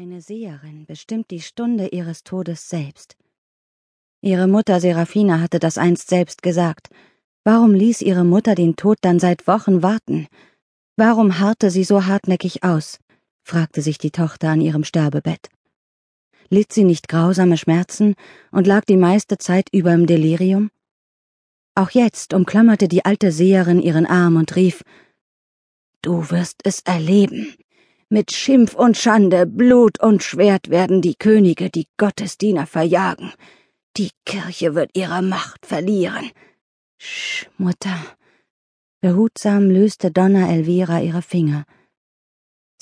Eine Seherin bestimmt die Stunde ihres Todes selbst. Ihre Mutter Seraphina hatte das einst selbst gesagt. Warum ließ ihre Mutter den Tod dann seit Wochen warten? Warum harrte sie so hartnäckig aus? fragte sich die Tochter an ihrem Sterbebett. Litt sie nicht grausame Schmerzen und lag die meiste Zeit über im Delirium? Auch jetzt umklammerte die alte Seherin ihren Arm und rief Du wirst es erleben. Mit Schimpf und Schande, Blut und Schwert werden die Könige die Gottesdiener verjagen. Die Kirche wird ihre Macht verlieren. Sch, Mutter. Behutsam löste Donna Elvira ihre Finger.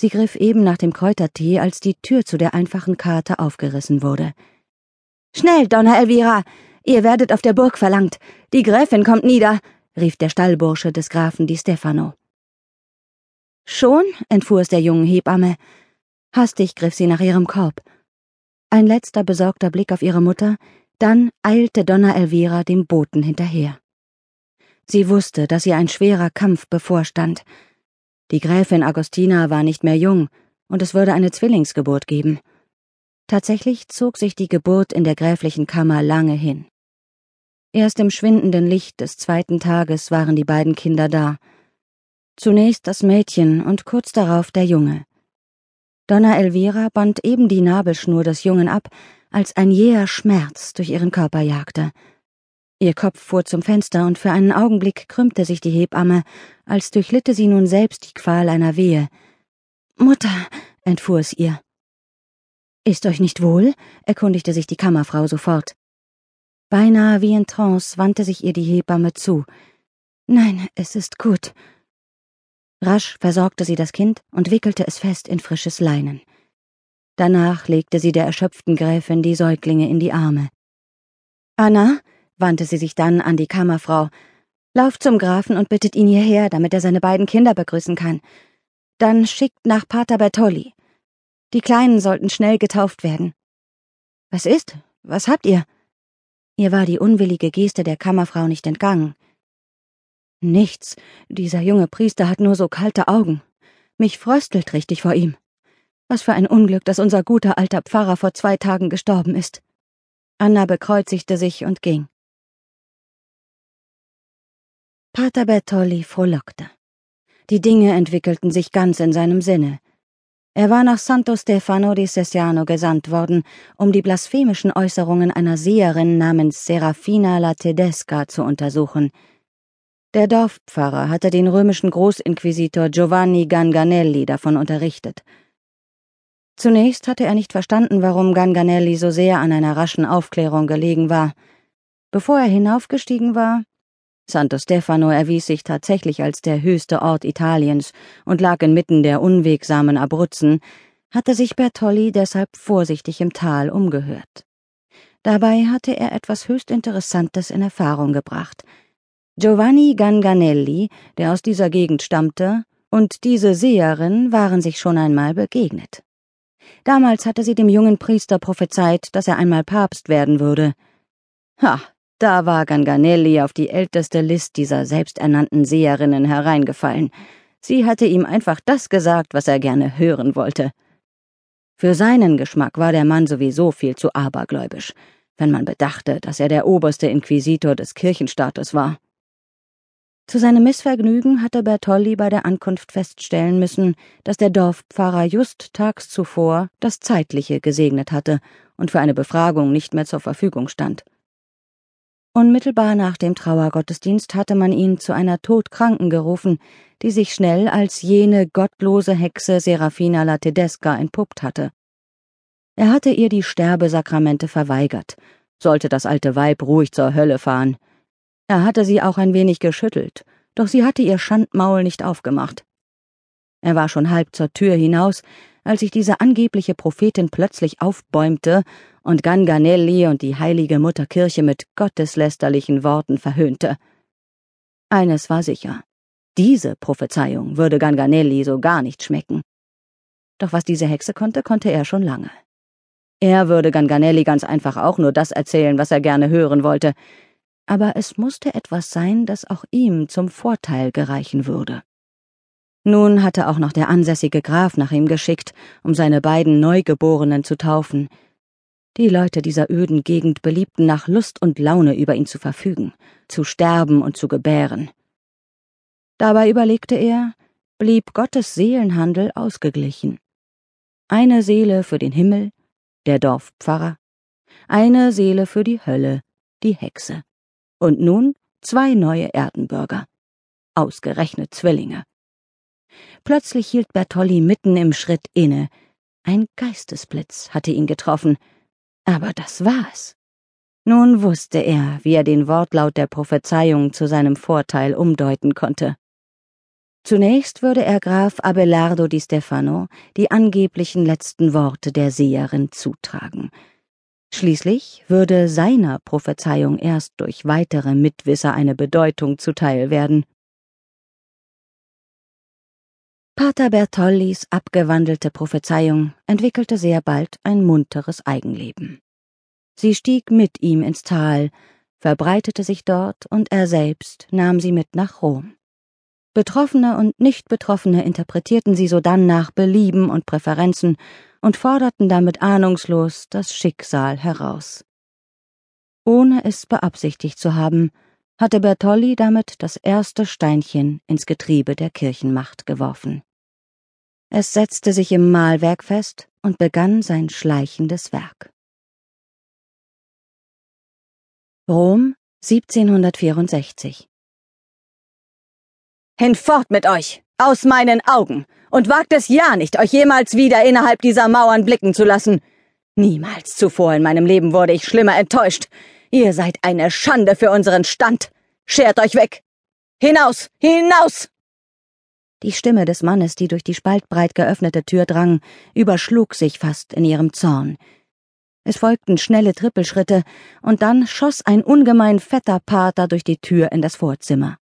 Sie griff eben nach dem Kräutertee, als die Tür zu der einfachen Karte aufgerissen wurde. Schnell, Donna Elvira! Ihr werdet auf der Burg verlangt. Die Gräfin kommt nieder, rief der Stallbursche des Grafen Di Stefano. Schon? entfuhr es der jungen Hebamme. Hastig griff sie nach ihrem Korb. Ein letzter besorgter Blick auf ihre Mutter, dann eilte Donna Elvira dem Boten hinterher. Sie wusste, dass ihr ein schwerer Kampf bevorstand. Die Gräfin Agostina war nicht mehr jung, und es würde eine Zwillingsgeburt geben. Tatsächlich zog sich die Geburt in der gräflichen Kammer lange hin. Erst im schwindenden Licht des zweiten Tages waren die beiden Kinder da, Zunächst das Mädchen und kurz darauf der Junge. Donna Elvira band eben die Nabelschnur des Jungen ab, als ein jäher Schmerz durch ihren Körper jagte. Ihr Kopf fuhr zum Fenster und für einen Augenblick krümmte sich die Hebamme, als durchlitte sie nun selbst die Qual einer Wehe. Mutter, entfuhr es ihr. Ist euch nicht wohl? erkundigte sich die Kammerfrau sofort. Beinahe wie in Trance wandte sich ihr die Hebamme zu. Nein, es ist gut. Rasch versorgte sie das Kind und wickelte es fest in frisches Leinen. Danach legte sie der erschöpften Gräfin die Säuglinge in die Arme. Anna, wandte sie sich dann an die Kammerfrau, lauft zum Grafen und bittet ihn hierher, damit er seine beiden Kinder begrüßen kann. Dann schickt nach Pater Bertolli. Die Kleinen sollten schnell getauft werden. Was ist? Was habt ihr? Ihr war die unwillige Geste der Kammerfrau nicht entgangen. Nichts. Dieser junge Priester hat nur so kalte Augen. Mich fröstelt richtig vor ihm. Was für ein Unglück, dass unser guter alter Pfarrer vor zwei Tagen gestorben ist. Anna bekreuzigte sich und ging. Pater Bertolli frohlockte. Die Dinge entwickelten sich ganz in seinem Sinne. Er war nach Santo Stefano di Sessiano gesandt worden, um die blasphemischen Äußerungen einer Seherin namens Serafina la Tedesca zu untersuchen, der Dorfpfarrer hatte den römischen Großinquisitor Giovanni Ganganelli davon unterrichtet. Zunächst hatte er nicht verstanden, warum Ganganelli so sehr an einer raschen Aufklärung gelegen war. Bevor er hinaufgestiegen war, Santo Stefano erwies sich tatsächlich als der höchste Ort Italiens und lag inmitten der unwegsamen Abruzzen, hatte sich Bertolli deshalb vorsichtig im Tal umgehört. Dabei hatte er etwas höchst Interessantes in Erfahrung gebracht – Giovanni Ganganelli, der aus dieser Gegend stammte, und diese Seherin waren sich schon einmal begegnet. Damals hatte sie dem jungen Priester prophezeit, dass er einmal Papst werden würde. Ha, da war Ganganelli auf die älteste List dieser selbsternannten Seherinnen hereingefallen. Sie hatte ihm einfach das gesagt, was er gerne hören wollte. Für seinen Geschmack war der Mann sowieso viel zu abergläubisch, wenn man bedachte, dass er der oberste Inquisitor des Kirchenstaates war. Zu seinem Missvergnügen hatte Bertolli bei der Ankunft feststellen müssen, dass der Dorfpfarrer just tags zuvor das Zeitliche gesegnet hatte und für eine Befragung nicht mehr zur Verfügung stand. Unmittelbar nach dem Trauergottesdienst hatte man ihn zu einer Todkranken gerufen, die sich schnell als jene gottlose Hexe Serafina la Tedesca entpuppt hatte. Er hatte ihr die Sterbesakramente verweigert, sollte das alte Weib ruhig zur Hölle fahren, er hatte sie auch ein wenig geschüttelt, doch sie hatte ihr Schandmaul nicht aufgemacht. Er war schon halb zur Tür hinaus, als sich diese angebliche Prophetin plötzlich aufbäumte und Ganganelli und die heilige Mutterkirche mit gotteslästerlichen Worten verhöhnte. Eines war sicher. Diese Prophezeiung würde Ganganelli so gar nicht schmecken. Doch was diese Hexe konnte, konnte er schon lange. Er würde Ganganelli ganz einfach auch nur das erzählen, was er gerne hören wollte, aber es musste etwas sein, das auch ihm zum Vorteil gereichen würde. Nun hatte auch noch der ansässige Graf nach ihm geschickt, um seine beiden Neugeborenen zu taufen. Die Leute dieser öden Gegend beliebten nach Lust und Laune über ihn zu verfügen, zu sterben und zu gebären. Dabei überlegte er, blieb Gottes Seelenhandel ausgeglichen. Eine Seele für den Himmel, der Dorfpfarrer, eine Seele für die Hölle, die Hexe. Und nun zwei neue Erdenbürger. Ausgerechnet Zwillinge. Plötzlich hielt Bertolli mitten im Schritt inne. Ein Geistesblitz hatte ihn getroffen. Aber das war's. Nun wusste er, wie er den Wortlaut der Prophezeiung zu seinem Vorteil umdeuten konnte. Zunächst würde er Graf Abelardo di Stefano die angeblichen letzten Worte der Seherin zutragen. Schließlich würde seiner Prophezeiung erst durch weitere Mitwisser eine Bedeutung zuteil werden. Pater Bertollis abgewandelte Prophezeiung entwickelte sehr bald ein munteres Eigenleben. Sie stieg mit ihm ins Tal, verbreitete sich dort und er selbst nahm sie mit nach Rom. Betroffene und Nicht-Betroffene interpretierten sie sodann nach Belieben und Präferenzen und forderten damit ahnungslos das Schicksal heraus. Ohne es beabsichtigt zu haben, hatte Bertolli damit das erste Steinchen ins Getriebe der Kirchenmacht geworfen. Es setzte sich im Mahlwerk fest und begann sein schleichendes Werk. Rom 1764 Hinfort mit euch! Aus meinen Augen! Und wagt es ja nicht, euch jemals wieder innerhalb dieser Mauern blicken zu lassen! Niemals zuvor in meinem Leben wurde ich schlimmer enttäuscht. Ihr seid eine Schande für unseren Stand. Schert euch weg! Hinaus! Hinaus! Die Stimme des Mannes, die durch die spaltbreit geöffnete Tür drang, überschlug sich fast in ihrem Zorn. Es folgten schnelle Trippelschritte, und dann schoss ein ungemein fetter Pater durch die Tür in das Vorzimmer.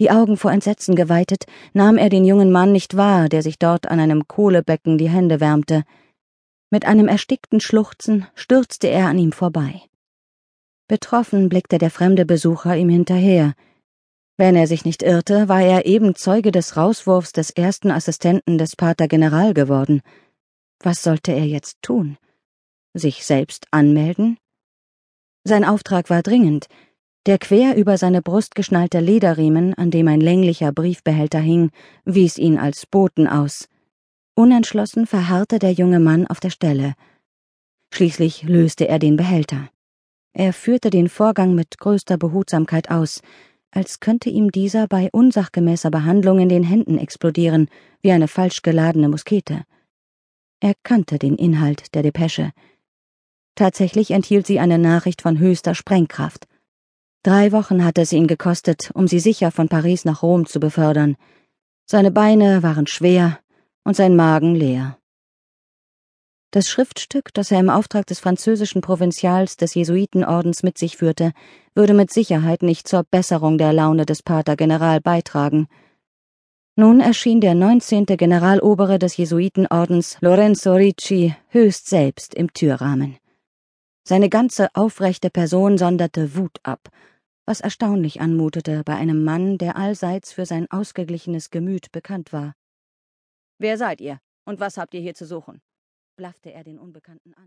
Die Augen vor Entsetzen geweitet, nahm er den jungen Mann nicht wahr, der sich dort an einem Kohlebecken die Hände wärmte. Mit einem erstickten Schluchzen stürzte er an ihm vorbei. Betroffen blickte der fremde Besucher ihm hinterher. Wenn er sich nicht irrte, war er eben Zeuge des Rauswurfs des ersten Assistenten des Pater General geworden. Was sollte er jetzt tun? Sich selbst anmelden? Sein Auftrag war dringend, der quer über seine Brust geschnallte Lederriemen, an dem ein länglicher Briefbehälter hing, wies ihn als Boten aus. Unentschlossen verharrte der junge Mann auf der Stelle. Schließlich löste er den Behälter. Er führte den Vorgang mit größter Behutsamkeit aus, als könnte ihm dieser bei unsachgemäßer Behandlung in den Händen explodieren, wie eine falsch geladene Muskete. Er kannte den Inhalt der Depesche. Tatsächlich enthielt sie eine Nachricht von höchster Sprengkraft. Drei Wochen hatte es ihn gekostet, um sie sicher von Paris nach Rom zu befördern. Seine Beine waren schwer und sein Magen leer. Das Schriftstück, das er im Auftrag des französischen Provinzials des Jesuitenordens mit sich führte, würde mit Sicherheit nicht zur Besserung der Laune des Pater General beitragen. Nun erschien der neunzehnte Generalobere des Jesuitenordens, Lorenzo Ricci, höchst selbst im Türrahmen. Seine ganze aufrechte Person sonderte Wut ab was erstaunlich anmutete bei einem Mann, der allseits für sein ausgeglichenes Gemüt bekannt war. Wer seid ihr und was habt ihr hier zu suchen? blaffte er den Unbekannten an.